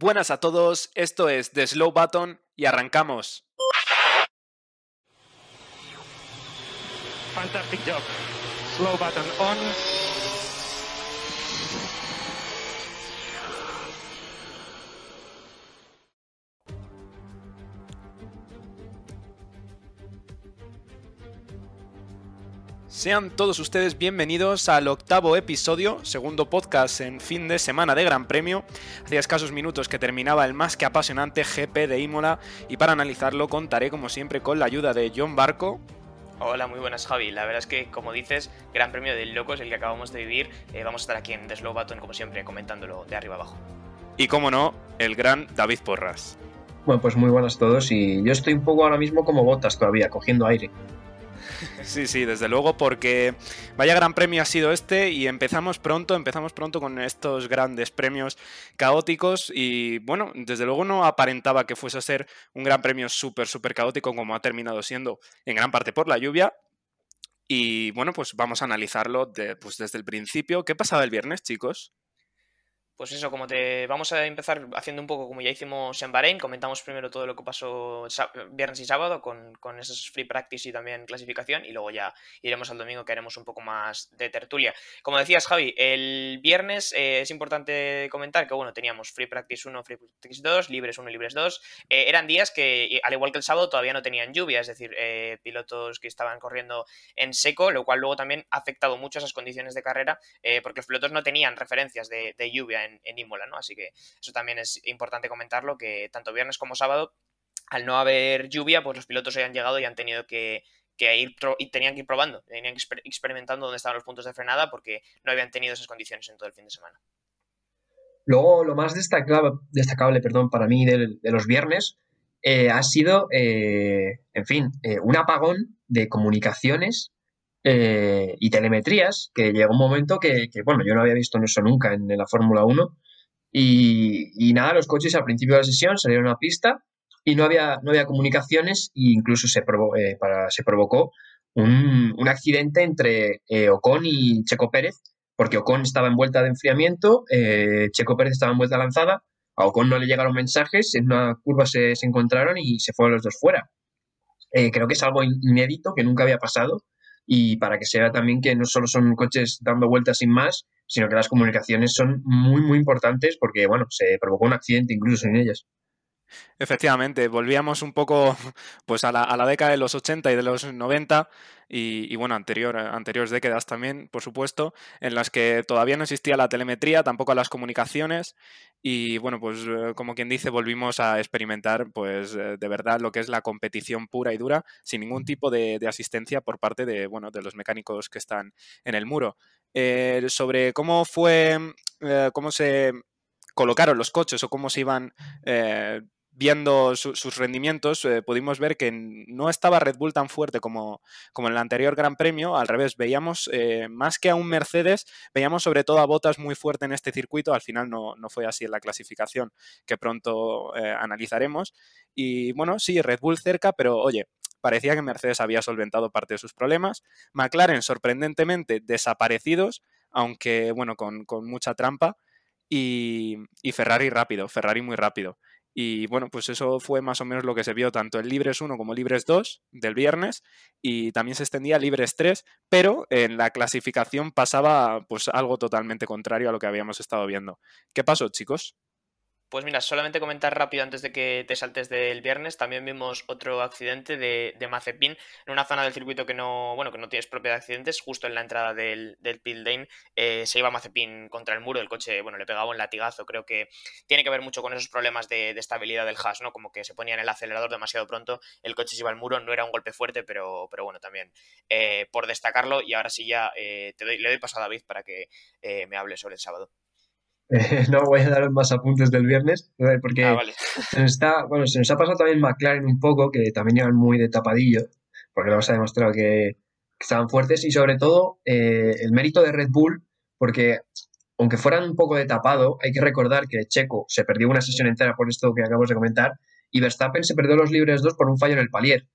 Buenas a todos, esto es The Slow Button y arrancamos. Fantastic job. Slow button on. Sean todos ustedes bienvenidos al octavo episodio, segundo podcast en fin de semana de Gran Premio. Hacía escasos minutos que terminaba el más que apasionante GP de Imola y para analizarlo contaré como siempre con la ayuda de John Barco. Hola, muy buenas Javi. La verdad es que, como dices, Gran Premio del Locos, el que acabamos de vivir. Eh, vamos a estar aquí en The Slow Button, como siempre, comentándolo de arriba abajo. Y como no, el gran David Porras. Bueno, pues muy buenas a todos y yo estoy un poco ahora mismo como botas todavía, cogiendo aire. Sí, sí, desde luego, porque vaya gran premio ha sido este y empezamos pronto, empezamos pronto con estos grandes premios caóticos y bueno, desde luego no aparentaba que fuese a ser un gran premio súper, súper caótico como ha terminado siendo en gran parte por la lluvia. Y bueno, pues vamos a analizarlo pues desde el principio. ¿Qué pasaba el viernes, chicos? Pues eso, como te vamos a empezar haciendo un poco como ya hicimos en Bahrein, comentamos primero todo lo que pasó viernes y sábado con, con esos free practice y también clasificación y luego ya iremos al domingo que haremos un poco más de tertulia. Como decías Javi, el viernes eh, es importante comentar que bueno, teníamos free practice 1, free practice 2, libres 1 y libres 2. Eh, eran días que al igual que el sábado todavía no tenían lluvia, es decir, eh, pilotos que estaban corriendo en seco, lo cual luego también ha afectado mucho esas condiciones de carrera porque los pilotos no tenían referencias de, lluvia Imola, ¿no? Así que eso también es importante comentarlo, que tanto viernes como sábado, al no haber lluvia, pues los pilotos hayan llegado y han tenido que, ir y tenían que ir probando, tenían que ir experimentando dónde estaban los puntos de frenada porque no habían tenido esas condiciones en todo el fin de semana. Luego, lo más destacable, destacable perdón, para mí de, los viernes eh, ha sido, eh, en fin, eh, un apagón de comunicaciones eh, y telemetrías, que llegó un momento que, bueno, yo no había visto eso nunca en, la Fórmula 1. Y, nada, los coches al principio de la sesión salieron a pista y no había, no había comunicaciones e incluso se, eh, para, se provocó un, accidente entre eh, Ocon y Checo Pérez, porque Ocon estaba en vuelta de enfriamiento, Checo Pérez estaba en vuelta lanzada, a Ocon no le llegaron mensajes, en una curva se, se encontraron y se fueron los dos fuera. creo que es algo inédito que nunca había pasado y para que se vea también que no solo son coches dando vueltas sin más, sino que las comunicaciones son muy, muy importantes porque, bueno, se provocó un accidente incluso en ellas. Efectivamente, volvíamos un poco pues a la, a la, década de los 80 y de los 90 y, bueno, anterior, anteriores décadas también, por supuesto, en las que todavía no existía la telemetría, tampoco las comunicaciones y bueno, pues eh, como quien dice, volvimos a experimentar pues eh, de verdad lo que es la competición pura y dura sin ningún tipo de, asistencia por parte de, bueno, de los mecánicos que están en el muro. Eh, sobre cómo fue, cómo se colocaron los coches o cómo se iban viendo sus rendimientos, eh, pudimos ver que no estaba Red Bull tan fuerte como, como en el anterior Gran Premio. Al revés, veíamos eh, más que a un Mercedes, veíamos sobre todo a Botas muy fuerte en este circuito. Al final no, fue así en la clasificación, que pronto eh, analizaremos. Y bueno, sí, Red Bull cerca, pero oye, parecía que Mercedes había solventado parte de sus problemas. McLaren, sorprendentemente, desaparecidos, aunque bueno, con, mucha trampa. Y Ferrari rápido, Ferrari muy rápido. Y bueno, pues eso fue más o menos lo que se vio tanto en Libres 1 como Libres 2 del viernes y también se extendía a Libres 3, pero en la clasificación pasaba pues algo totalmente contrario a lo que habíamos estado viendo. ¿Qué pasó, chicos? Pues mira, solamente comentar rápido antes de que te saltes del viernes, también vimos otro accidente de, de Mazepin en una zona del circuito que no, bueno, que no tienes propiedad de accidentes, justo en la entrada del, del pit lane, eh, se iba Mazepin contra el muro, el coche, bueno, le pegaba un latigazo, creo que tiene que ver mucho con esos problemas de, estabilidad del hash, ¿no? Como que se ponía en el acelerador demasiado pronto, el coche se iba al muro, no era un golpe fuerte, pero, pero bueno, también eh, por destacarlo, y ahora sí ya eh, te doy, le doy paso a David para que me hable sobre el sábado. no voy a dar más apuntes del viernes, porque ah, se, nos está, bueno, se nos ha pasado también McLaren un poco, que también iban muy de tapadillo, porque nos ha demostrado que, estaban fuertes, y sobre todo eh, el mérito de Red Bull, porque aunque fueran un poco de tapado, hay que recordar que Checo se perdió una sesión entera por esto que acabamos de comentar, y Verstappen se perdió los libres dos por un fallo en el palier.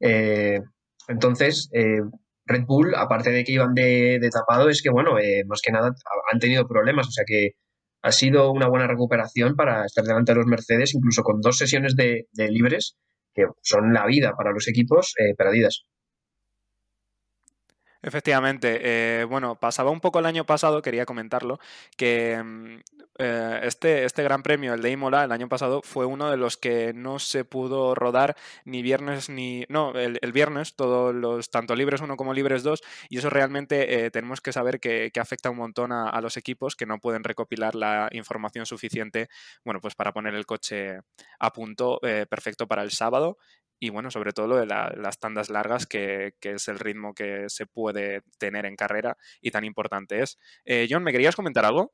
Eh, entonces, eh, Red Bull, aparte de que iban de, de tapado, es que, bueno, más que nada han tenido problemas, o sea que ha sido una buena recuperación para estar delante de los Mercedes, incluso con dos sesiones de, libres que son la vida para los equipos eh, perdidas. Efectivamente, eh, bueno, pasaba un poco el año pasado, quería comentarlo, que mm, eh, este, este Gran Premio, el de Imola, el año pasado fue uno de los que no se pudo rodar ni viernes ni... No, el, viernes, todos los, tanto libres 1 como libres 2, y eso realmente eh, tenemos que saber que, afecta un montón a, los equipos que no pueden recopilar la información suficiente, bueno, pues para poner el coche a punto perfecto para el sábado y bueno, sobre todo lo de las tandas largas, que, es el ritmo que se puede tener en carrera y tan importante es. Eh, John, ¿me querías comentar algo?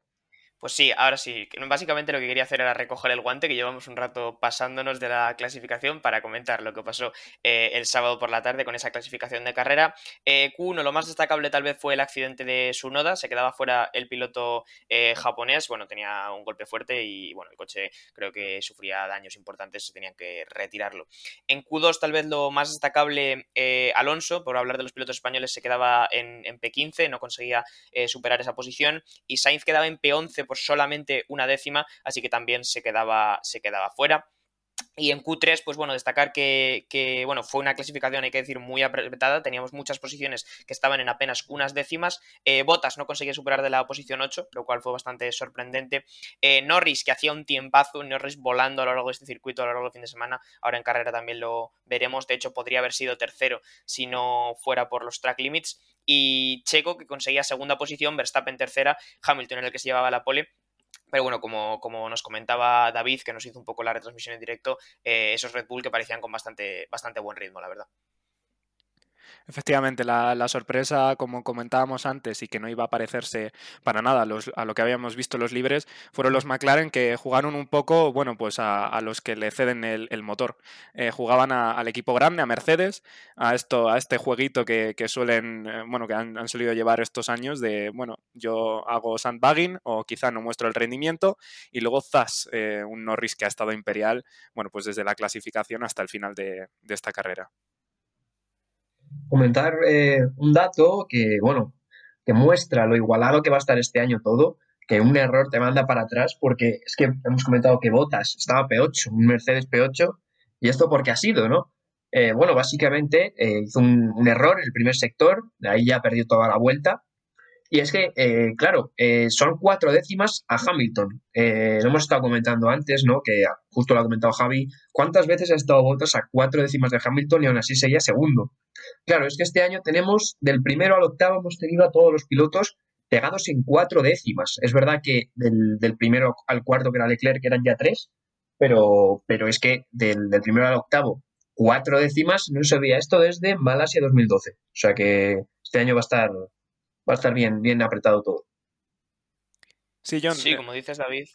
Pues sí, ahora sí. Básicamente lo que quería hacer era recoger el guante, que llevamos un rato pasándonos de la clasificación para comentar lo que pasó eh, el sábado por la tarde con esa clasificación de carrera. Eh, Q1, lo más destacable tal vez fue el accidente de Sunoda, se quedaba fuera el piloto eh, japonés, bueno, tenía un golpe fuerte y bueno, el coche creo que sufría daños importantes, se tenían que retirarlo. En Q2 tal vez lo más destacable, Alonso, por hablar de los pilotos españoles, se quedaba en, en P15, no conseguía superar esa posición y Sainz quedaba en P11 por solamente una décima, así que también se quedaba, se quedaba fuera. Y en Q3, pues bueno, destacar que, bueno, fue una clasificación, hay que decir, muy apretada. Teníamos muchas posiciones que estaban en apenas unas décimas. Eh, Botas no conseguía superar de la posición 8, lo cual fue bastante sorprendente. Eh, Norris, que hacía un tiempazo, Norris volando a lo largo de este circuito, a lo largo del fin de semana. Ahora en carrera también lo veremos. De hecho, podría haber sido tercero si no fuera por los track limits. Y Checo, que conseguía segunda posición, Verstappen tercera, Hamilton en el que se llevaba la pole pero bueno, como, como, nos comentaba David, que nos hizo un poco la retransmisión en directo, eh, esos Red Bull que parecían con bastante, bastante buen ritmo, la verdad. Efectivamente, la, sorpresa, como comentábamos antes, y que no iba a parecerse para nada a, lo que habíamos visto los libres, fueron los McLaren que jugaron un poco, bueno, pues a, los que le ceden el, motor. Eh, jugaban al equipo grande, a Mercedes, a esto, a este jueguito que, suelen, eh, bueno, que han, solido llevar estos años de, bueno, yo hago sandbagging o quizá no muestro el rendimiento, y luego Zas, eh, un Norris que ha estado imperial, bueno, pues desde la clasificación hasta el final de esta carrera comentar eh, un dato que, bueno, que muestra lo igualado que va a estar este año todo, que un error te manda para atrás, porque es que hemos comentado que Botas estaba P8, un Mercedes P8, y esto porque ha sido, ¿no? Eh, bueno, básicamente eh, hizo un, error en el primer sector, de ahí ya perdió toda la vuelta, y es que, eh, claro, eh, son cuatro décimas a Hamilton. Eh, lo hemos estado comentando antes, ¿no? Que justo lo ha comentado Javi. ¿Cuántas veces ha estado Bottas a cuatro décimas de Hamilton y aún así seguía segundo? Claro, es que este año tenemos del primero al octavo, hemos tenido a todos los pilotos pegados en cuatro décimas. Es verdad que del, primero al cuarto, que era Leclerc, eran ya tres, pero, pero es que del, del primero al octavo, cuatro décimas, no se veía esto desde Malasia 2012. O sea que este año va a estar, va a estar bien, bien apretado todo. Sí, John. Sí, eh como dices, David.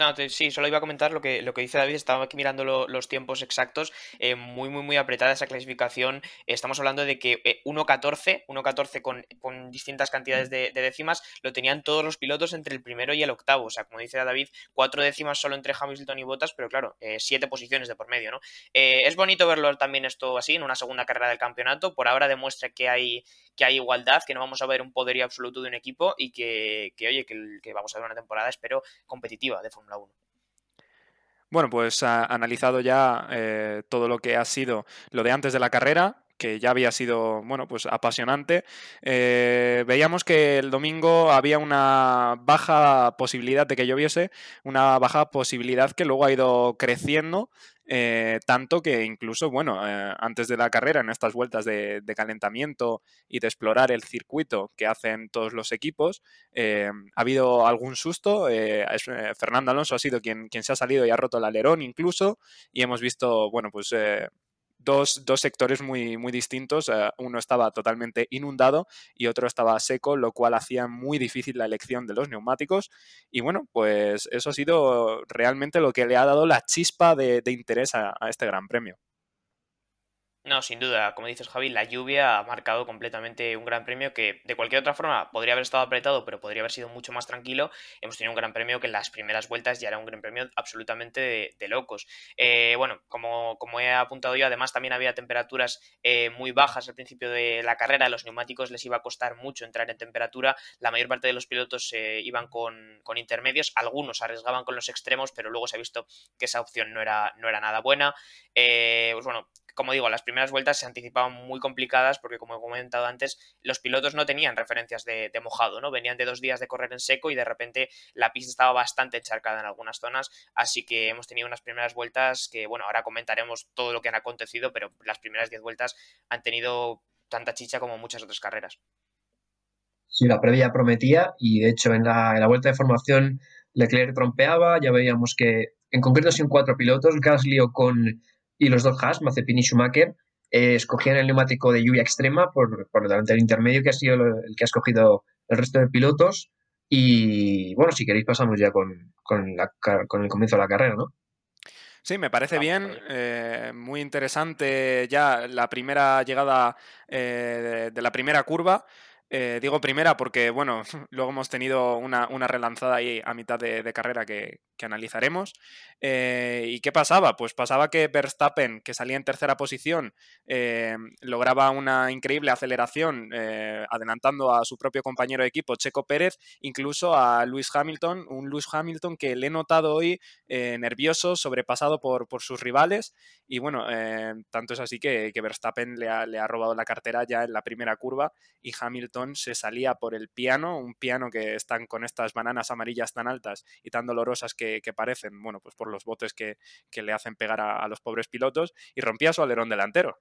No, sí, solo iba a comentar lo que, lo que dice David, estaba aquí mirando los tiempos exactos, eh, muy, muy, muy apretada esa clasificación, estamos hablando de que 1.14, eh, 1.14 con, con distintas cantidades de, décimas, lo tenían todos los pilotos entre el primero y el octavo, o sea, como dice David, cuatro décimas solo entre Hamilton y Bottas, pero claro, eh, siete posiciones de por medio, ¿no? es bonito verlo también esto así, en una segunda carrera del campeonato, por ahora demuestra que hay, que hay igualdad, que no vamos a ver un poderío absoluto de un equipo y que, que oye, que, vamos a ver una temporada, espero, competitiva de 1. Bueno, pues ha analizado ya eh, todo lo que ha sido lo de antes de la carrera, que ya había sido, bueno, pues apasionante. Eh, veíamos que el domingo había una baja posibilidad de que lloviese, una baja posibilidad que luego ha ido creciendo eh, tanto que incluso, bueno, eh, antes de la carrera, en estas vueltas de, calentamiento y de explorar el circuito que hacen todos los equipos, eh, ha habido algún susto. Fernando Alonso ha sido quien, quien se ha salido y ha roto el alerón incluso, y hemos visto, bueno, pues dos, sectores muy, muy distintos. Eh, uno estaba totalmente inundado y otro estaba seco, lo cual hacía muy difícil la elección de los neumáticos. Y bueno, pues eso ha sido realmente lo que le ha dado la chispa de, interés a, este Gran Premio. No, sin duda, como dices Javi, la lluvia ha marcado completamente un gran premio que de cualquier otra forma podría haber estado apretado, pero podría haber sido mucho más tranquilo. Hemos tenido un gran premio que en las primeras vueltas ya era un gran premio absolutamente de, locos. Eh, bueno, como, como, he apuntado yo, además también había temperaturas eh, muy bajas al principio de la carrera, los neumáticos les iba a costar mucho entrar en temperatura, la mayor parte de los pilotos eh, iban con, con, intermedios, algunos arriesgaban con los extremos, pero luego se ha visto que esa opción no era, no era nada buena. pues bueno, como digo, las primeras vueltas se anticipaban muy complicadas porque, como he comentado antes, los pilotos no tenían referencias de, mojado, ¿no? Venían de dos días de correr en seco y de repente la pista estaba bastante encharcada en algunas zonas, así que hemos tenido unas primeras vueltas que, bueno, ahora comentaremos todo lo que han acontecido, pero las primeras diez vueltas han tenido tanta chicha como muchas otras carreras. Sí, la previa prometía y de hecho en la, en la vuelta de formación Leclerc trompeaba, ya veíamos que en concreto sin cuatro pilotos, Gasly con y los dos Haas, Mazepin y Schumacher, eh, escogían el neumático de lluvia extrema por, por delante del intermedio, que ha sido el que ha escogido el resto de pilotos. Y bueno, si queréis pasamos ya con, con, el comienzo de la carrera, ¿no? Sí, me parece bien, eh, muy interesante ya la primera llegada eh, de la primera curva. Eh, digo primera porque, bueno, luego hemos tenido una, relanzada ahí a mitad de, carrera que, analizaremos. Eh, ¿Y qué pasaba? Pues pasaba que Verstappen, que salía en tercera posición, eh, lograba una increíble aceleración, adelantando a su propio compañero de equipo, Checo Pérez, incluso a Lewis Hamilton, un Lewis Hamilton que le he notado hoy nervioso, sobrepasado por, por, sus rivales. Y bueno, tanto es así que, Verstappen le ha, le ha robado la cartera ya en la primera curva y Hamilton se salía por el piano, un piano que están con estas bananas amarillas tan altas y tan dolorosas que, parecen, bueno, pues por los botes que, le hacen pegar a, los pobres pilotos, y rompía su alerón delantero.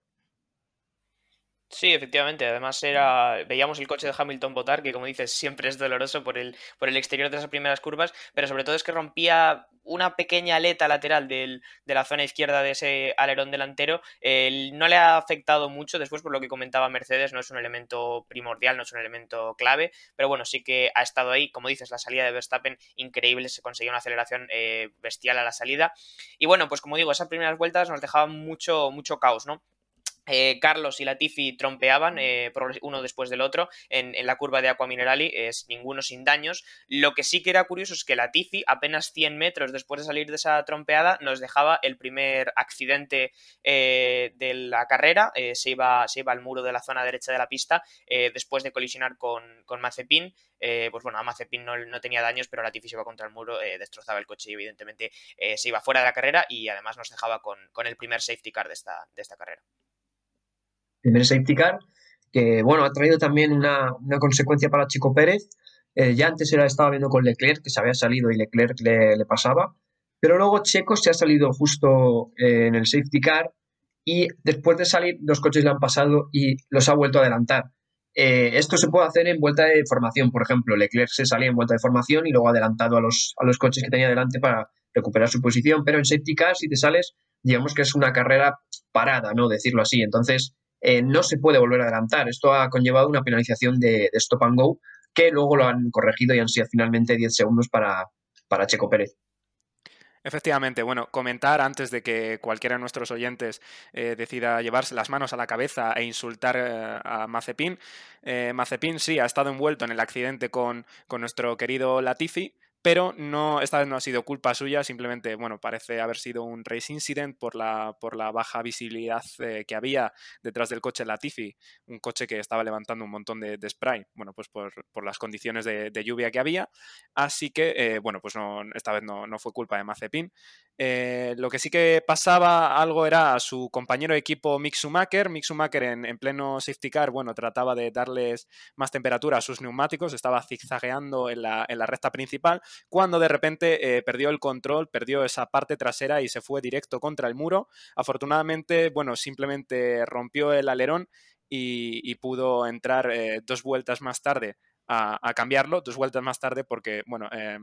Sí, efectivamente. Además era veíamos el coche de Hamilton botar, que como dices siempre es doloroso por el, por el exterior de esas primeras curvas, pero sobre todo es que rompía una pequeña aleta lateral de la zona izquierda de ese alerón delantero. no le ha afectado mucho después por lo que comentaba Mercedes, no es un elemento primordial, no es un elemento clave, pero bueno, sí que ha estado ahí. Como dices, la salida de Verstappen increíble, se consiguió una aceleración eh, bestial a la salida. Y bueno, pues como digo, esas primeras vueltas nos dejaban mucho, mucho caos, ¿no? Eh, Carlos y Latifi trompeaban eh, uno después del otro en, la curva de Aqua Minerali, es ninguno sin daños. Lo que sí que era curioso es que Latifi, apenas 100 metros después de salir de esa trompeada, nos dejaba el primer accidente eh, de la carrera. se, iba, se iba al muro de la zona derecha de la pista después de colisionar con, con Mazepin. pues bueno, a Mazepin no, tenía daños, pero Latifi se iba contra el muro, destrozaba el coche y evidentemente se iba fuera de la carrera y además nos dejaba con, el primer safety car de esta, de esta carrera primer safety car, que bueno, ha traído también una, consecuencia para Chico Pérez. Eh, ya antes era, estaba viendo con Leclerc, que se había salido y Leclerc le, pasaba, pero luego Checo se ha salido justo eh, en el safety car y después de salir los coches le han pasado y los ha vuelto a adelantar. Eh, esto se puede hacer en vuelta de formación, por ejemplo, Leclerc se salía en vuelta de formación y luego ha adelantado a los, a los coches que tenía delante para recuperar su posición, pero en safety car si te sales, digamos que es una carrera parada, ¿no? Decirlo así. Entonces, eh, no se puede volver a adelantar. Esto ha conllevado una penalización de, stop and go que luego lo han corregido y han sido finalmente 10 segundos para, para Checo Pérez. Efectivamente, bueno, comentar antes de que cualquiera de nuestros oyentes eh, decida llevarse las manos a la cabeza e insultar eh, a Mazepin. Mazepin sí ha estado envuelto en el accidente con, con nuestro querido Latifi, pero no, esta vez no ha sido culpa suya, simplemente, bueno, parece haber sido un race incident por la, por la baja visibilidad eh, que había detrás del coche Latifi, un coche que estaba levantando un montón de, spray, bueno, pues por, las condiciones de, lluvia que había, así que, eh, bueno, pues no, esta vez no, fue culpa de Mazepin. Eh, lo que sí que pasaba algo era a su compañero de equipo Mick Schumacher, Mick Schumacher en, en pleno safety car, bueno, trataba de darles más temperatura a sus neumáticos, estaba zigzagueando en la, en la recta principal, cuando de repente eh, perdió el control, perdió esa parte trasera y se fue directo contra el muro. Afortunadamente, bueno, simplemente rompió el alerón y, pudo entrar eh, dos vueltas más tarde a, cambiarlo, dos vueltas más tarde porque, bueno, eh,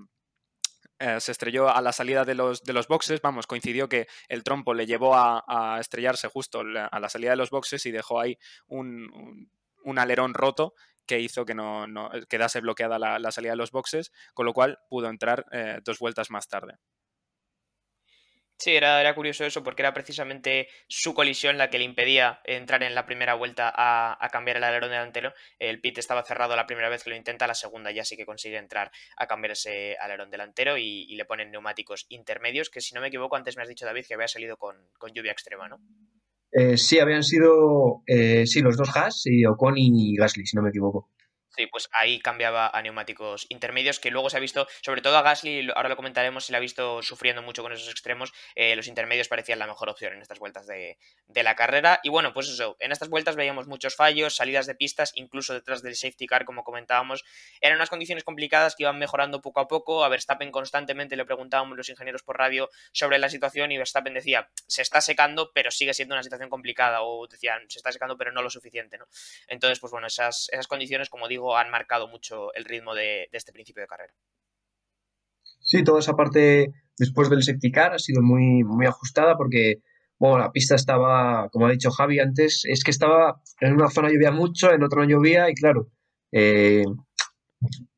se estrelló a la salida de los, de los boxes, vamos, coincidió que el trompo le llevó a, estrellarse justo a la salida de los boxes y dejó ahí un, un alerón roto que hizo que no, quedase bloqueada la, salida de los boxes, con lo cual pudo entrar eh, dos vueltas más tarde. Sí, era, curioso eso porque era precisamente su colisión la que le impedía entrar en la primera vuelta a, cambiar el alerón delantero. El pit estaba cerrado la primera vez que lo intenta, la segunda ya sí que consigue entrar a cambiar ese alerón delantero y, le ponen neumáticos intermedios, que si no me equivoco, antes me has dicho David que había salido con, lluvia extrema, ¿no? Eh, sí, habían sido eh, sí, los dos Haas y Ocon y Gasly, si no me equivoco. Sí, pues ahí cambiaba a neumáticos intermedios, que luego se ha visto, sobre todo a Gasly, ahora lo comentaremos, se le ha visto sufriendo mucho con esos extremos. Eh, los intermedios parecían la mejor opción en estas vueltas de, la carrera. Y bueno, pues eso, en estas vueltas veíamos muchos fallos, salidas de pistas, incluso detrás del safety car, como comentábamos. Eran unas condiciones complicadas que iban mejorando poco a poco. A Verstappen constantemente le preguntábamos los ingenieros por radio sobre la situación y Verstappen decía, se está secando, pero sigue siendo una situación complicada. O decían, se está secando, pero no lo suficiente, ¿no? Entonces, pues bueno, esas, esas condiciones, como digo, han marcado mucho el ritmo de, este principio de carrera. Sí, toda esa parte después del septicar ha sido muy, muy ajustada porque bueno, la pista estaba, como ha dicho Javi antes, es que estaba en una zona llovía mucho, en otra no llovía y claro, eh,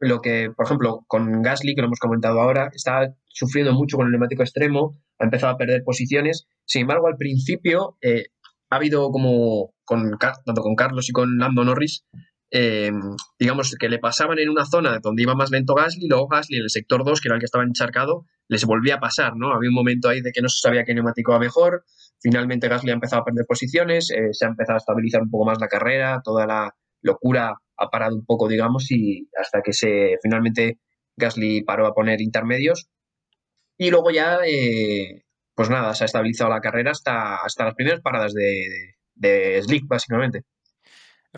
lo que, por ejemplo, con Gasly, que lo hemos comentado ahora, estaba sufriendo mucho con el neumático extremo, ha empezado a perder posiciones. Sin embargo, al principio eh, ha habido como, tanto con Carlos y con Lando Norris, eh, digamos, que le pasaban en una zona donde iba más lento Gasly, luego Gasly en el sector 2, que era el que estaba encharcado, les volvía a pasar, ¿no? Había un momento ahí de que no se sabía qué neumático va mejor, finalmente Gasly ha empezado a perder posiciones, eh, se ha empezado a estabilizar un poco más la carrera, toda la locura ha parado un poco, digamos, y hasta que se finalmente Gasly paró a poner intermedios. Y luego ya, eh, pues nada, se ha estabilizado la carrera hasta, hasta las primeras paradas de, de Slick, básicamente.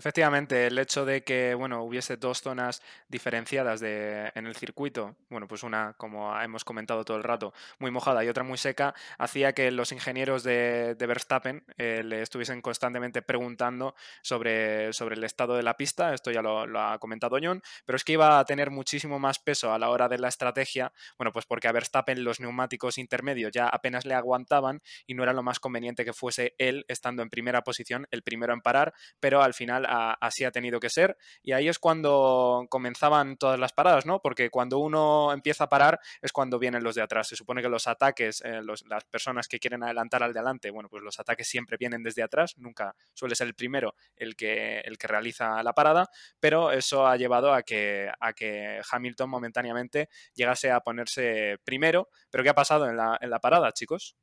Efectivamente, el hecho de que bueno, hubiese dos zonas diferenciadas de, en el circuito, bueno, pues una, como hemos comentado todo el rato, muy mojada y otra muy seca, hacía que los ingenieros de, Verstappen eh, le estuviesen constantemente preguntando sobre, sobre el estado de la pista, esto ya lo, ha comentado John, pero es que iba a tener muchísimo más peso a la hora de la estrategia, bueno, pues porque a Verstappen los neumáticos intermedios ya apenas le aguantaban y no era lo más conveniente que fuese él estando en primera posición, el primero en parar, pero al final así ha tenido que ser. Y ahí es cuando comenzaban todas las paradas, ¿no? Porque cuando uno empieza a parar es cuando vienen los de atrás. Se supone que los ataques, eh, las personas que quieren adelantar al delante, bueno, pues los ataques siempre vienen desde atrás, nunca suele ser el primero el que, el que realiza la parada, pero eso ha llevado a que, a que Hamilton momentáneamente llegase a ponerse primero. ¿Pero qué ha pasado en la, en la parada, chicos?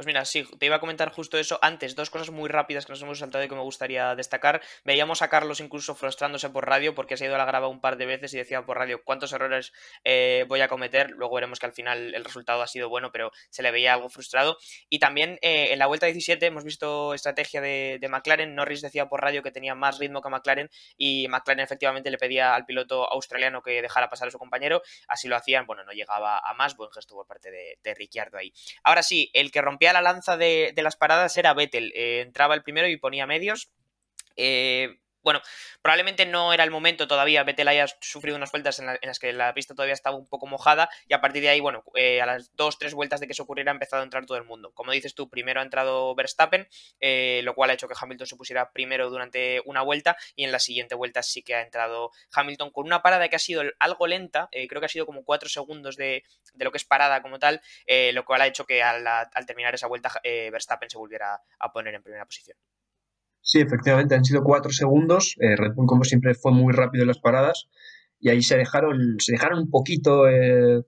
Pues mira, sí, te iba a comentar justo eso antes, dos cosas muy rápidas que nos hemos saltado y que me gustaría destacar. Veíamos a Carlos incluso frustrándose por radio porque se ha ido a la grava un par de veces y decía por radio cuántos errores eh, voy a cometer. Luego veremos que al final el resultado ha sido bueno, pero se le veía algo frustrado. Y también eh, en la vuelta 17 hemos visto estrategia de, McLaren. Norris decía por radio que tenía más ritmo que McLaren y McLaren efectivamente le pedía al piloto australiano que dejara pasar a su compañero. Así lo hacían, bueno, no llegaba a más. Buen gesto por parte de, de Ricciardo ahí. Ahora sí, el que rompía la lanza de, las paradas era Vettel. Eh, entraba el primero y ponía medios. Eh, bueno, probablemente no era el momento todavía. Vettel haya sufrido unas vueltas en, las que la pista todavía estaba un poco mojada y a partir de ahí, bueno, eh, a las dos, tres vueltas de que eso ocurriera ha empezado a entrar todo el mundo. Como dices tú, primero ha entrado Verstappen, eh, lo cual ha hecho que Hamilton se pusiera primero durante una vuelta y en la siguiente vuelta sí que ha entrado Hamilton con una parada que ha sido algo lenta, eh, creo que ha sido como cuatro segundos de, lo que es parada como tal, lo cual ha hecho que al, al terminar esa vuelta Verstappen se volviera a poner en primera posición. Sí, efectivamente, han sido cuatro segundos. Eh, Red Bull, como siempre, fue muy rápido en las paradas y ahí se dejaron, se dejaron un poquito eh,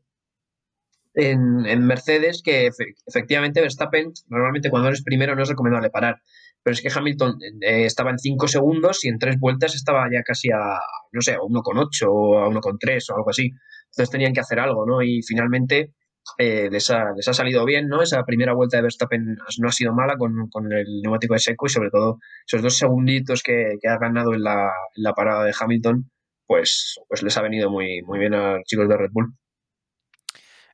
en, Mercedes, que efectivamente Verstappen, normalmente cuando eres primero no es recomendable parar, pero es que Hamilton eh, estaba en cinco segundos y en tres vueltas estaba ya casi a, no sé, a 1,8 o a 1,3 o algo así. Entonces tenían que hacer algo, ¿no? Y finalmente eh, les, ha, salido bien, ¿no? Esa primera vuelta de Verstappen no ha sido mala con, el neumático de seco y sobre todo esos dos segunditos que, ha ganado en la, parada de Hamilton, pues, pues les ha venido muy, muy bien a los chicos de Red Bull.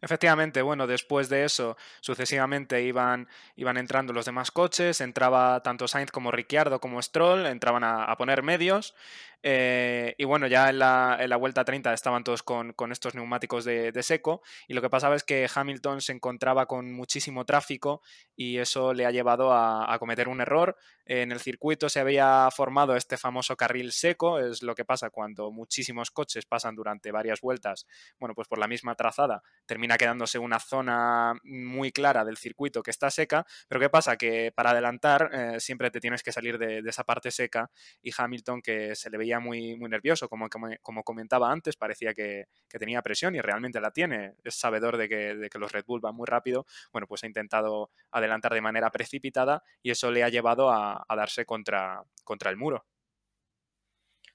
Efectivamente, bueno, después de eso, sucesivamente iban, iban entrando los demás coches, entraba tanto Sainz como Ricciardo como Stroll, entraban a poner medios eh, y bueno, ya en la, en la, vuelta 30 estaban todos con, con estos neumáticos de, de, seco y lo que pasaba es que Hamilton se encontraba con muchísimo tráfico y eso le ha llevado a, a cometer un error. En el circuito se había formado este famoso carril seco, es lo que pasa cuando muchísimos coches pasan durante varias vueltas, bueno, pues por la misma trazada, termina quedándose una zona muy clara del circuito que está seca, pero ¿qué pasa? Que para adelantar eh, siempre te tienes que salir de, esa parte seca y Hamilton que se le veía muy, muy nervioso, como, como, comentaba antes, parecía que, tenía presión y realmente la tiene, es sabedor de que, de que los Red Bull van muy rápido, bueno, pues ha intentado adelantar de manera precipitada y eso le ha llevado a, darse contra, contra el muro.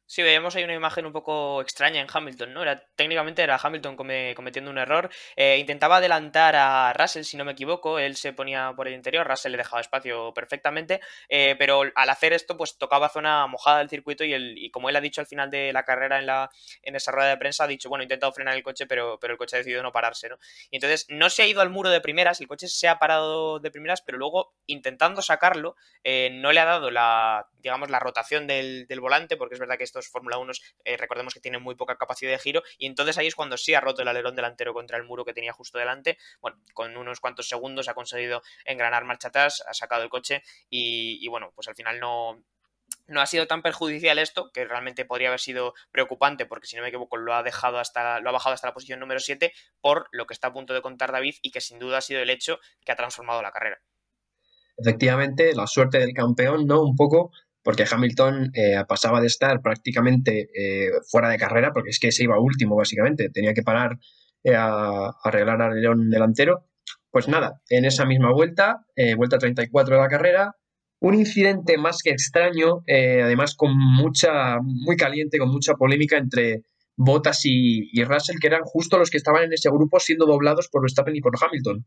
Sí, veíamos ahí una imagen un poco extraña en Hamilton, ¿no? Era, técnicamente era Hamilton cometiendo un error. Eh, intentaba adelantar a Russell, si no me equivoco. Él se ponía por el interior, Russell le dejaba espacio perfectamente. Eh, pero al hacer esto, pues tocaba zona mojada del circuito y, el, y como él ha dicho al final de la carrera en, la, en esa rueda de prensa, ha dicho, bueno, he intentado frenar el coche, pero, pero el coche ha decidido no pararse, ¿no? Y entonces no se ha ido al muro de primeras, el coche se ha parado de primeras, pero luego intentando sacarlo, eh, no le ha dado la, digamos, la rotación del, del volante, porque es verdad que estos Fórmula 1 eh, recordemos que tienen muy poca capacidad de giro, y entonces ahí es cuando sí ha roto el alerón delantero contra el muro que tenía justo delante. Bueno, con unos cuantos segundos ha conseguido engranar marcha atrás, ha sacado el coche y, bueno, pues al final no, no ha sido tan perjudicial esto, que realmente podría haber sido preocupante, porque si no me equivoco, lo ha dejado hasta, lo ha bajado hasta la posición número 7, por lo que está a punto de contar David, y que sin duda ha sido el hecho que ha transformado la carrera. Efectivamente, la suerte del campeón, ¿no? Un poco porque Hamilton eh, pasaba de estar prácticamente eh, fuera de carrera, porque es que se iba último básicamente, tenía que parar eh, a, arreglar al león delantero. Pues nada, en esa misma vuelta, vuelta 34 de la carrera, un incidente más que extraño, además con mucha, muy caliente, con mucha polémica entre Bottas y, y, Russell, que eran justo los que estaban en ese grupo siendo doblados por Verstappen y por Hamilton.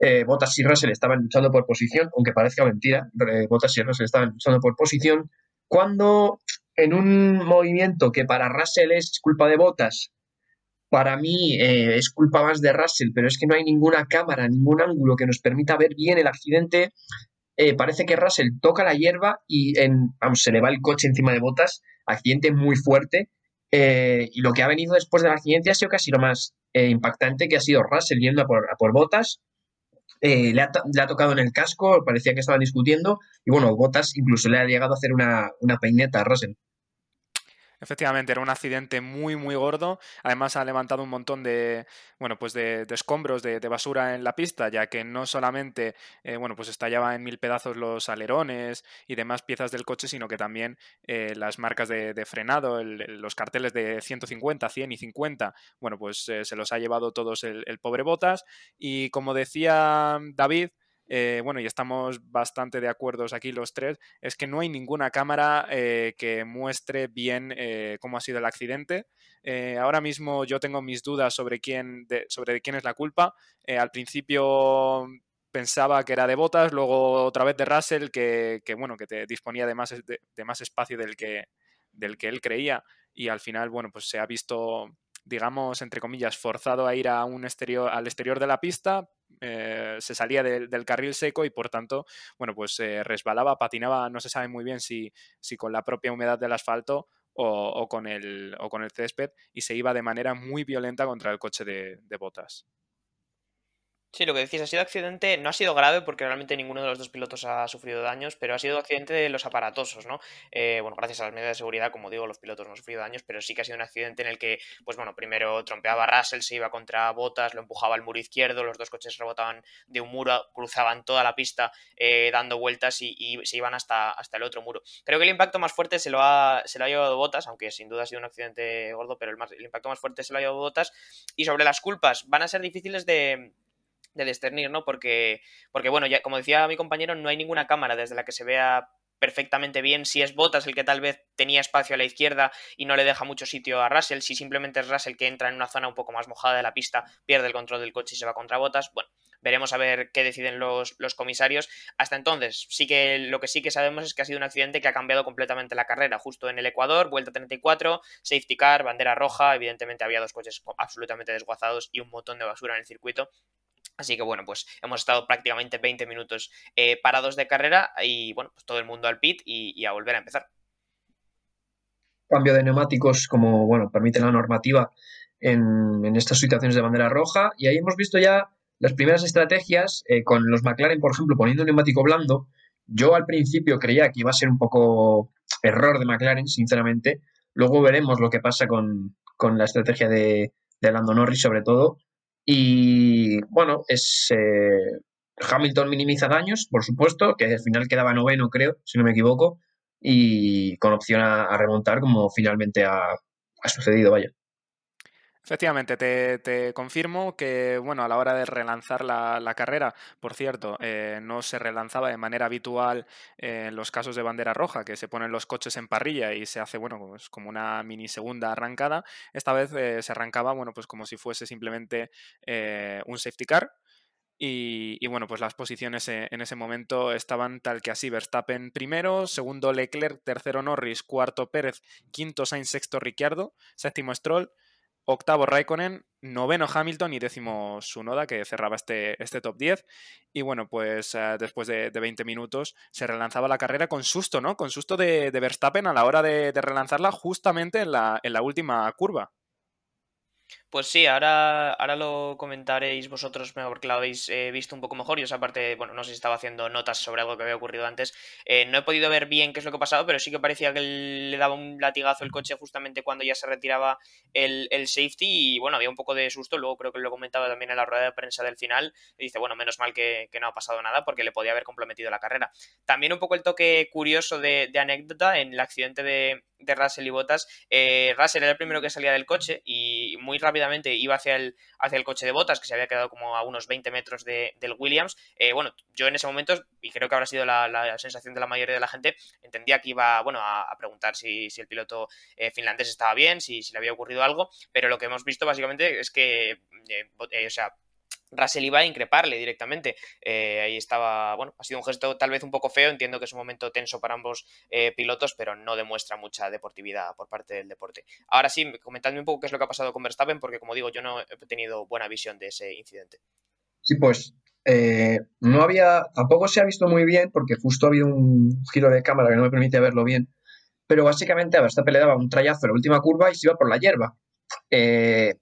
Eh, Bottas y Russell estaban luchando por posición, aunque parezca mentira, eh, Bottas y Russell estaban luchando por posición, cuando en un movimiento que para Russell es culpa de Bottas, para mí eh, es culpa más de Russell, pero es que no hay ninguna cámara, ningún ángulo que nos permita ver bien el accidente. parece que Russell toca la hierba y en, se le va el coche encima de Bottas, accidente muy fuerte. y lo que ha venido después del accidente ha sido casi lo más impactante, que ha sido Russell yendo a por, Bottas, eh, le, ha, tocado en el casco, parecía que estaban discutiendo, y bueno, Botas incluso le ha llegado a hacer una, una peineta a Russell. Efectivamente, era un accidente muy, muy gordo. Además, ha levantado un montón de, bueno, pues de, escombros, de, basura en la pista, ya que no solamente, eh, bueno, pues estallaba en mil pedazos los alerones y demás piezas del coche, sino que también eh, las marcas de, frenado, los carteles de 150, 100 y 50, bueno, pues eh, se los ha llevado todos el, el pobre Botas. Y como decía David, eh, bueno, y estamos bastante de acuerdo aquí los tres, es que no hay ninguna cámara eh, que muestre bien eh, cómo ha sido el accidente. ahora mismo yo tengo mis dudas sobre quién, sobre quién es la culpa. al principio pensaba que era de Botas, luego otra vez de Russell, que, bueno, que te disponía de más, de, más espacio del que, del que él creía. Y al final, bueno, pues se ha visto digamos, entre comillas, forzado a ir a un exterior, al exterior de la pista, eh, se salía del carril seco y por tanto, bueno, pues se resbalaba, patinaba, no se sabe muy bien si, si con la propia humedad del asfalto o, con el, o con el césped y se iba de manera muy violenta contra el coche de botas. Sí, lo que decís, ha sido accidente, no ha sido grave porque realmente ninguno de los dos pilotos ha sufrido daños, pero ha sido accidente de los aparatosos, ¿no? Eh, bueno, gracias a las medidas de seguridad, como digo, los pilotos no han sufrido daños, pero sí que ha sido un accidente en el que, pues bueno, primero trompeaba Russell, se iba contra Botas, lo empujaba al muro izquierdo, los dos coches rebotaban de un muro, cruzaban toda la pista eh, dando vueltas y, se iban hasta, hasta el otro muro. Creo que el impacto más fuerte se lo, ha, se lo ha llevado Botas, aunque sin duda ha sido un accidente gordo, pero el impacto más fuerte se lo ha llevado Botas. Y sobre las culpas, van a ser difíciles de de discernir, ¿no? Porque, porque, bueno, ya como decía mi compañero, no hay ninguna cámara desde la que se vea perfectamente bien si es Bottas el que tal vez tenía espacio a la izquierda y no le deja mucho sitio a Russell, si simplemente es Russell que entra en una zona un poco más mojada de la pista, pierde el control del coche y se va contra Bottas. Bueno, veremos a ver qué deciden los, los, comisarios. Hasta entonces, sí que lo que sí que sabemos es que ha sido un accidente que ha cambiado completamente la carrera, justo en el Ecuador, vuelta 34, safety car, bandera roja, evidentemente había dos coches absolutamente desguazados y un montón de basura en el circuito. Así que bueno, pues hemos estado prácticamente 20 minutos eh, parados de carrera y bueno, pues todo el mundo al pit y, a volver a empezar. Cambio de neumáticos como bueno, permite la normativa en, estas situaciones de bandera roja y ahí hemos visto ya las primeras estrategias eh, con los McLaren, por ejemplo, poniendo un neumático blando Yo al principio creía que iba a ser un poco error de McLaren, sinceramente. Luego veremos lo que pasa con, la estrategia de, de Lando Norris, sobre todo. Y bueno, es eh, Hamilton minimiza daños, por supuesto, que al final quedaba noveno, creo, si no me equivoco, y con opción a, remontar, como finalmente ha sucedido, vaya. Efectivamente, te, confirmo que, bueno, a la hora de relanzar la, carrera, por cierto, eh, no se relanzaba de manera habitual en los casos de bandera roja, que se ponen los coches en parrilla y se hace, bueno, pues como una mini segunda arrancada. Esta vez eh, se arrancaba, bueno, pues como si fuese simplemente eh, un safety car. Y, y, bueno, pues las posiciones en ese momento estaban tal que así: Verstappen primero, segundo Leclerc, tercero Norris, cuarto Pérez, quinto Sainz, sexto Ricciardo, séptimo Stroll octavo Raikkonen, noveno Hamilton y décimo Sunoda, que cerraba este, este top 10. Y bueno, pues eh, después de, 20 minutos se relanzaba la carrera con susto, ¿no? Con susto de, Verstappen a la hora de, relanzarla justamente en la, en la última curva. Pues sí, ahora, ahora lo comentaréis vosotros mejor porque lo habéis eh, visto un poco mejor. Yo esa parte, bueno, no sé si estaba haciendo notas sobre algo que había ocurrido antes. Eh, no he podido ver bien qué es lo que ha pasado, pero sí que parecía que le daba un latigazo el coche justamente cuando ya se retiraba el, safety y bueno, había un poco de susto. Luego creo que lo comentaba también en la rueda de prensa del final. Y dice, bueno, menos mal que, no ha pasado nada porque le podía haber comprometido la carrera. También un poco el toque curioso de, de anécdota en el accidente de, de Russell y Bottas, eh, Russell era el primero que salía del coche y muy rápidamente iba hacia el, hacia el coche de Bottas, que se había quedado como a unos 20 metros del Williams. Eh, bueno, yo en ese momento, y creo que habrá sido la, sensación de la mayoría de la gente, entendía que iba bueno, a, preguntar si, el piloto eh, finlandés estaba bien, si, si, le había ocurrido algo, pero lo que hemos visto básicamente es que, o sea, Russell iba a increparle directamente. Eh, ahí estaba, bueno, ha sido un gesto tal vez un poco feo, entiendo que es un momento tenso para ambos eh, pilotos, pero no demuestra mucha deportividad por parte del deporte. Ahora sí, comentadme un poco qué es lo que ha pasado con Verstappen, porque como digo, yo no he tenido buena visión de ese incidente. Sí, pues eh, no había, tampoco se ha visto muy bien, porque justo ha habido un giro de cámara que no me permite verlo bien, pero básicamente a Verstappen le daba un trayazo en la última curva y se iba por la hierba. Eh,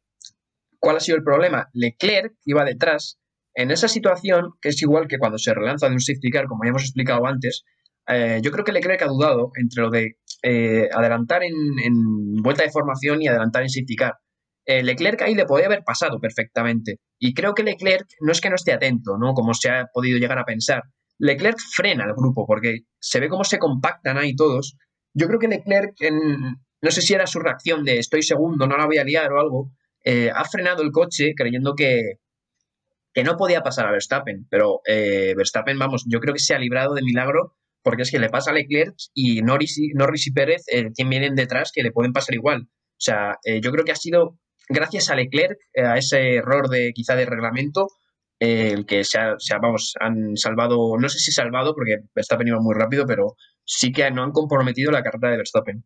¿Cuál ha sido el problema? Leclerc iba detrás. En esa situación, que es igual que cuando se relanza de un safety car, como ya hemos explicado antes, eh, yo creo que Leclerc ha dudado entre lo de eh, adelantar en, vuelta de formación y adelantar en safety car. Eh, Leclerc ahí le podía haber pasado perfectamente. Y creo que Leclerc no es que no esté atento, ¿no? Como se ha podido llegar a pensar. Leclerc frena al grupo porque se ve cómo se compactan ahí todos. Yo creo que Leclerc, no sé si era su reacción de estoy segundo, no la voy a liar o algo, eh, ha frenado el coche creyendo que, que, no podía pasar a Verstappen, pero eh, Verstappen, vamos, yo creo que se ha librado de milagro porque es que le pasa a Leclerc y Norris y, Norris y Pérez, eh, quien vienen detrás, que le pueden pasar igual. O sea, yo creo que ha sido gracias a Leclerc, a ese error de quizá de reglamento, el que se ha, vamos, han salvado, no sé si salvado porque Verstappen iba muy rápido, pero sí que no han comprometido la carrera de Verstappen.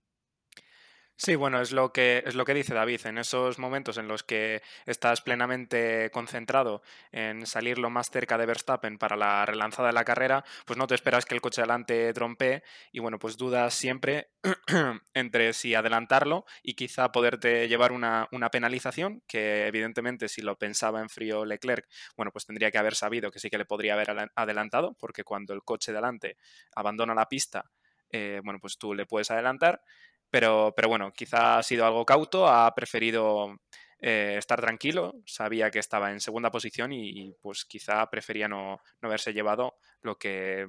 Sí, bueno, es lo que es lo que dice David. En esos momentos en los que estás plenamente concentrado en salir lo más cerca de Verstappen para la relanzada de la carrera, pues no te esperas que el coche adelante trompe y bueno, pues dudas siempre entre si adelantarlo y quizá poderte llevar una, una, penalización, que evidentemente si lo pensaba en frío Leclerc, bueno, pues tendría que haber sabido que sí que le podría haber adelantado, porque cuando el coche delante abandona la pista, eh, bueno, pues tú le puedes adelantar. Pero, pero bueno, quizá ha sido algo cauto, ha preferido eh, estar tranquilo, sabía que estaba en segunda posición y, pues quizá prefería no, no, haberse llevado lo que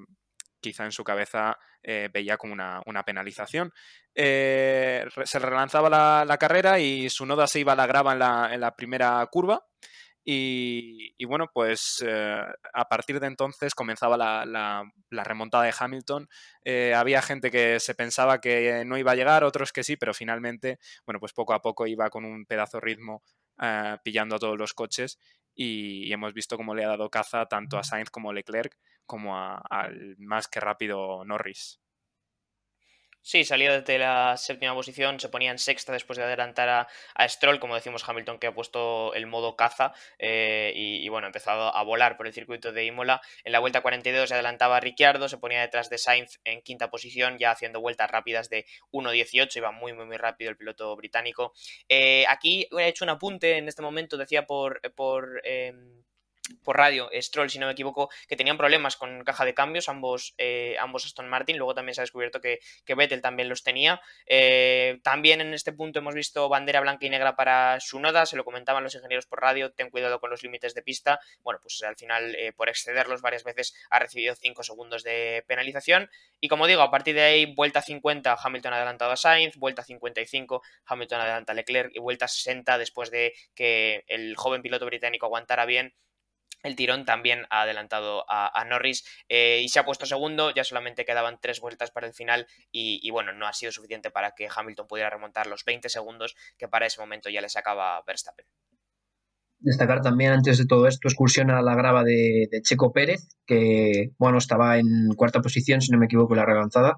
quizá en su cabeza eh, veía como una, penalización. Eh, se relanzaba la, la, carrera y su noda se iba a la grava en la, en la primera curva y, bueno, pues eh, a partir de entonces comenzaba la, remontada de Hamilton. Eh, había gente que se pensaba que no iba a llegar, otros que sí, pero finalmente, bueno, pues poco a poco iba con un pedazo ritmo eh, pillando a todos los coches y, hemos visto cómo le ha dado caza tanto a Sainz como a Leclerc como al más que rápido Norris. Sí, salía desde la séptima posición, se ponía en sexta después de adelantar a, Stroll, como decimos Hamilton, que ha puesto el modo caza eh, y, bueno, ha empezado a volar por el circuito de Imola. En la vuelta 42 se adelantaba a Ricciardo, se ponía detrás de Sainz en quinta posición, ya haciendo vueltas rápidas de 1.18, iba muy, muy, muy rápido el piloto británico. Eh, aquí he hecho un apunte en este momento, decía por... por em, por radio, Stroll, si no me equivoco, que tenían problemas con caja de cambios, ambos, eh, ambos Aston Martin. Luego también se ha descubierto que, que Vettel también los tenía. Eh, también en este punto hemos visto bandera blanca y negra para su noda, se lo comentaban los ingenieros por radio, ten cuidado con los límites de pista. Bueno, pues al final, eh, por excederlos varias veces, ha recibido 5 segundos de penalización. Y como digo, a partir de ahí, vuelta 50, Hamilton adelantado a Sainz, vuelta 55, Hamilton adelanta a Leclerc y vuelta 60 después de que el joven piloto británico aguantara bien el tirón también ha adelantado a, Norris eh, y se ha puesto segundo, ya solamente quedaban tres vueltas para el final y, bueno, no ha sido suficiente para que Hamilton pudiera remontar los 20 segundos que para ese momento ya le sacaba Verstappen. Destacar también antes de todo esto excursión a la grava de, Checo Pérez, que bueno, estaba en cuarta posición, si no me equivoco, la relanzada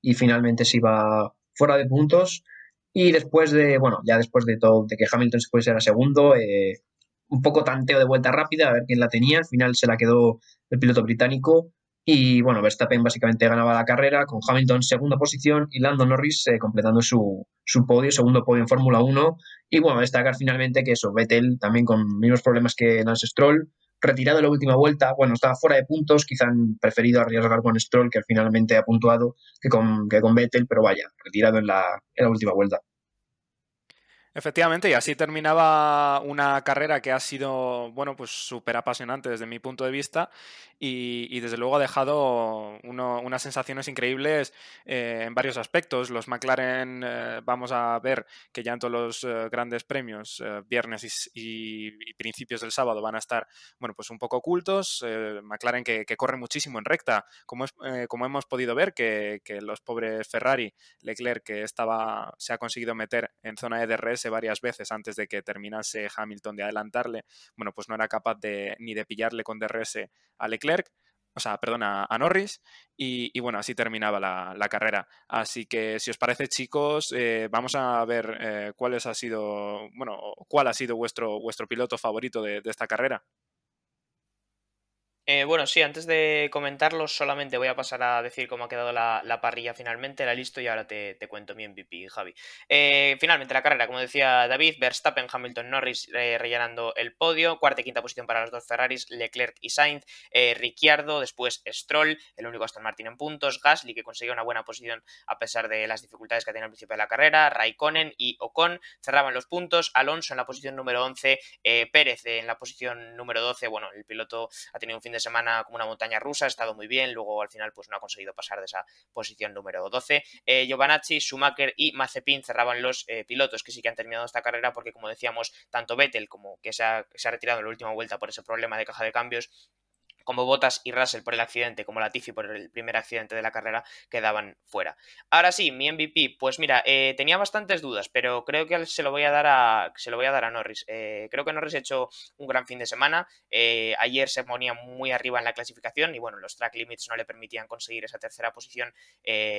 y finalmente se iba fuera de puntos. Y después de, bueno, ya después de todo, de que Hamilton se pusiera segundo, eh, un poco tanteo de vuelta rápida, a ver quién la tenía. Al final se la quedó el piloto británico. Y bueno, Verstappen básicamente ganaba la carrera con Hamilton segunda posición y Lando Norris eh, completando su, su, podio, segundo podio en Fórmula 1. Y bueno, destacar finalmente que eso, Vettel también con mismos problemas que Lance Stroll, retirado en la última vuelta, bueno, estaba fuera de puntos, quizá han preferido arriesgar con Stroll, que finalmente ha puntuado, que con, que con Vettel, pero vaya, retirado en la, en la última vuelta. Efectivamente, y así terminaba una carrera que ha sido, bueno, pues súper apasionante desde mi punto de vista y, desde luego ha dejado unas sensaciones increíbles eh, en varios aspectos. Los McLaren eh, vamos a ver que ya en todos los eh, grandes premios, viernes y, principios del sábado, van a estar, bueno, pues un poco ocultos. McLaren que, corre muchísimo en recta, como, es, como hemos podido ver, que, que, los pobres Ferrari, Leclerc, que estaba, se ha conseguido meter en zona de DRS varias veces antes de que terminase Hamilton de adelantarle, bueno, pues no era capaz de, ni de pillarle con DRS a Leclerc o sea, perdón, a, Norris, y, bueno, así terminaba la, carrera. Así que, si os parece, chicos, eh, vamos a ver eh, cuál ha sido, bueno, cuál ha sido vuestro, vuestro piloto favorito de esta carrera. Eh, bueno, sí, antes de comentarlo, solamente voy a pasar a decir cómo ha quedado la, parrilla finalmente, la listo y ahora te, cuento mi MVP, Javi. Eh, finalmente, la carrera, como decía David, Verstappen, Hamilton, Norris eh, rellenando el podio, cuarta y quinta posición para los dos Ferraris, Leclerc y Sainz, Ricciardo, después Stroll, el único Aston Martin en puntos, Gasly, que consiguió una buena posición a pesar de las dificultades que tenía al principio de la carrera, Raikkonen y Ocon cerraban los puntos, Alonso en la posición número 11, Pérez en la posición número 12, bueno, el piloto ha tenido un fin de semana como una montaña rusa, ha estado muy bien, luego al final pues no ha conseguido pasar de esa posición número 12. Eh, Giovanacci, Schumacher y Mazepin cerraban los eh, pilotos que sí que han terminado esta carrera porque como decíamos, tanto Vettel como que se ha, se ha retirado en la última vuelta por ese problema de caja de cambios, como Bottas y Russell por el accidente, como Latifi por el primer accidente de la carrera, quedaban fuera. Ahora sí, mi MVP, pues mira, eh, tenía bastantes dudas, pero creo que se lo voy a dar a, se lo voy a, dar a Norris. Eh, creo que Norris ha hecho un gran fin de semana. Eh, ayer se ponía muy arriba en la clasificación y bueno, los track limits no le permitían conseguir esa tercera posición,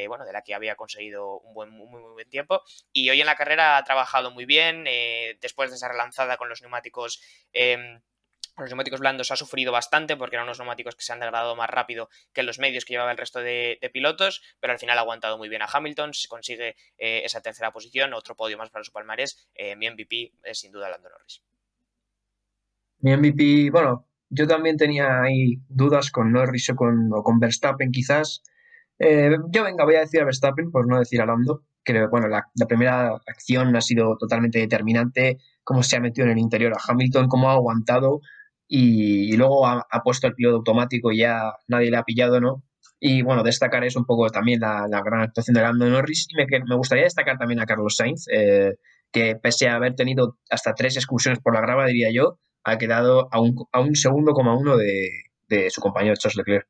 bueno, de la que había conseguido un buen, muy, muy buen tiempo. Y hoy en la carrera ha trabajado muy bien, después de esa relanzada con los neumáticos em, los neumáticos blandos ha sufrido bastante porque eran unos neumáticos que se han degradado más rápido que los medios que llevaba el resto de, pilotos, pero al final ha aguantado muy bien a Hamilton, se consigue eh, esa tercera posición, otro podio más para su palmarés. Eh, mi MVP es sin duda Lando Norris. Mi MVP, bueno, yo también tenía ahí dudas con Norris o con, Verstappen quizás. Eh, yo venga, voy a decir a Verstappen por no decir a Lando. Creo, bueno, la primera acción ha sido totalmente determinante, cómo se ha metido en el interior a Hamilton, cómo ha aguantado y, luego ha, puesto el piloto automático y ya nadie le ha pillado, ¿no? Y bueno, destacar es un poco también la, gran actuación de Lando Norris y me, me gustaría destacar también a Carlos Sainz, eh, que pese a haber tenido hasta tres excursiones por la grava, diría yo, ha quedado a un, a un segundo coma uno de, de su compañero Charles Leclerc.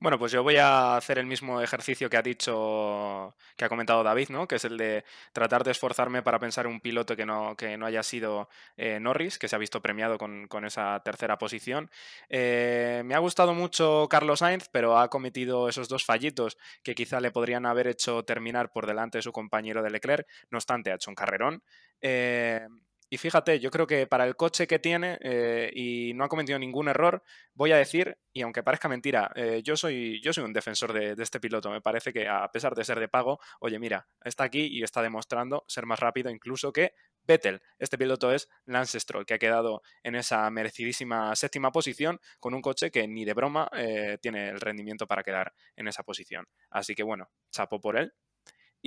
Bueno, pues yo voy a hacer el mismo ejercicio que ha dicho, que ha comentado David, ¿no? Que es el de tratar de esforzarme para pensar un piloto que no, que no haya sido eh, Norris, que se ha visto premiado con, esa tercera posición. Eh, me ha gustado mucho Carlos Sainz, pero ha cometido esos dos fallitos que quizá le podrían haber hecho terminar por delante de su compañero de Leclerc. No obstante, ha hecho un carrerón. Eh, y fíjate, yo creo que para el coche que tiene eh, y no ha cometido ningún error, voy a decir, y aunque parezca mentira, eh, yo, soy, yo soy un defensor de, este piloto. Me parece que a pesar de ser de pago, oye, mira, está aquí y está demostrando ser más rápido incluso que Vettel. Este piloto es Lance Stroll, que ha quedado en esa merecidísima séptima posición con un coche que ni de broma eh, tiene el rendimiento para quedar en esa posición. Así que bueno, chapo por él.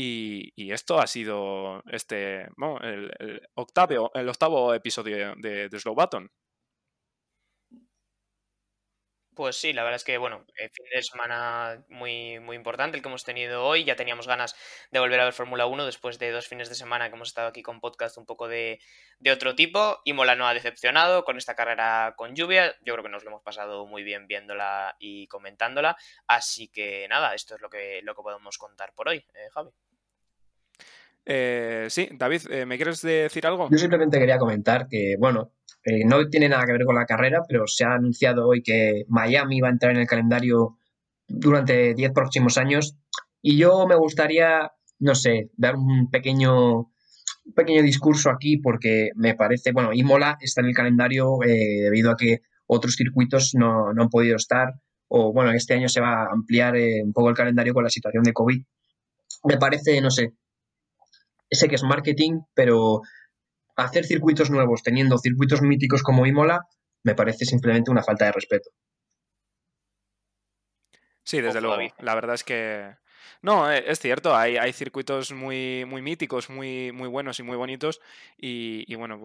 Y, esto ha sido este, el, octavo, el octavo episodio de, de Slow Button. Pues sí, la verdad es que, bueno, fin de semana muy, muy importante el que hemos tenido hoy. Ya teníamos ganas de volver a ver Fórmula 1 después de dos fines de semana que hemos estado aquí con podcast un poco de, de otro tipo. Y Mola no ha decepcionado con esta carrera con lluvia. Yo creo que nos lo hemos pasado muy bien viéndola y comentándola. Así que nada, esto es lo que, lo que podemos contar por hoy, eh, Javi. Eh, sí, David, ¿me quieres decir algo? Yo simplemente quería comentar que, bueno, eh, no tiene nada que ver con la carrera, pero se ha anunciado hoy que Miami va a entrar en el calendario durante 10 próximos años. Y yo me gustaría, no sé, dar un pequeño, pequeño discurso aquí porque me parece, bueno, Imola está en el calendario eh, debido a que otros circuitos no, han podido estar. O bueno, este año se va a ampliar eh, un poco el calendario con la situación de COVID. Me parece, no sé, sé que es marketing, pero hacer circuitos nuevos teniendo circuitos míticos como Imola me parece simplemente una falta de respeto. Sí, desde luego. La verdad es que no, eh, es cierto, hay, hay circuitos muy, muy míticos, muy, muy buenos y muy bonitos. Y, bueno,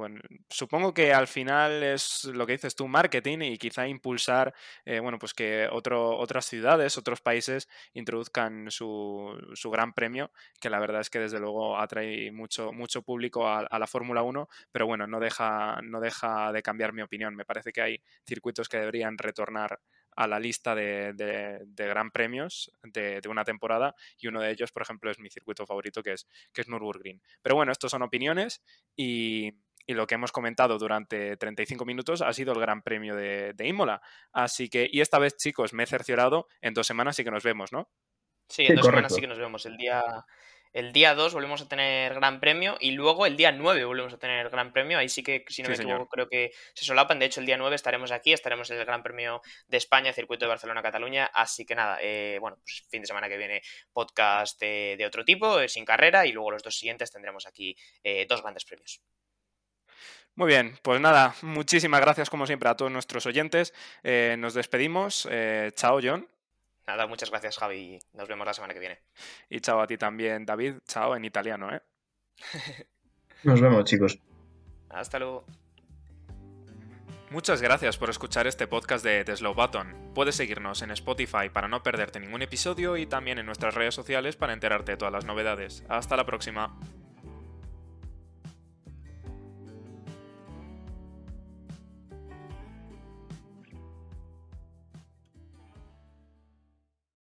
supongo que al final es lo que dices tú, marketing y quizá impulsar, eh, bueno, pues que otras ciudades, otros países introduzcan su, su, gran premio, que la verdad es que desde luego atrae mucho, mucho público a, a la Fórmula 1, pero bueno, no deja, no deja de cambiar mi opinión. Me parece que hay circuitos que deberían retornar a la lista de, de, gran premios de, una temporada y uno de ellos, por ejemplo, es mi circuito favorito que es, que es Nürburgring. Pero bueno, estos son opiniones y, y lo que hemos comentado durante 35 minutos ha sido el Gran Premio de, de Imola. Así que, y esta vez, chicos, me he cerciorado, en dos semanas sí que nos vemos, ¿no? Sí, en dos semanas sí que nos vemos. El día, el día 2 volvemos a tener Gran Premio y luego el día 9 volvemos a tener Gran Premio. Ahí sí que, si no me equivoco, creo que se solapan. De hecho, el día 9 estaremos aquí, estaremos en el Gran Premio de España, circuito de Barcelona-Cataluña. Así que nada, eh, bueno, pues fin de semana que viene podcast de, otro tipo, eh, sin carrera, y luego los dos siguientes tendremos aquí eh, dos grandes premios. Muy bien, pues nada, muchísimas gracias como siempre a todos nuestros oyentes. nos despedimos. chao, John. Nada, muchas gracias, Javi. Nos vemos la semana que viene. Y chao a ti también, David. Chao en italiano, ¿eh? Nos vemos, chicos. Hasta luego. Muchas gracias por escuchar este podcast de The Slow Button. Puedes seguirnos en Spotify para no perderte ningún episodio y también en nuestras redes sociales para enterarte de todas las novedades. Hasta la próxima.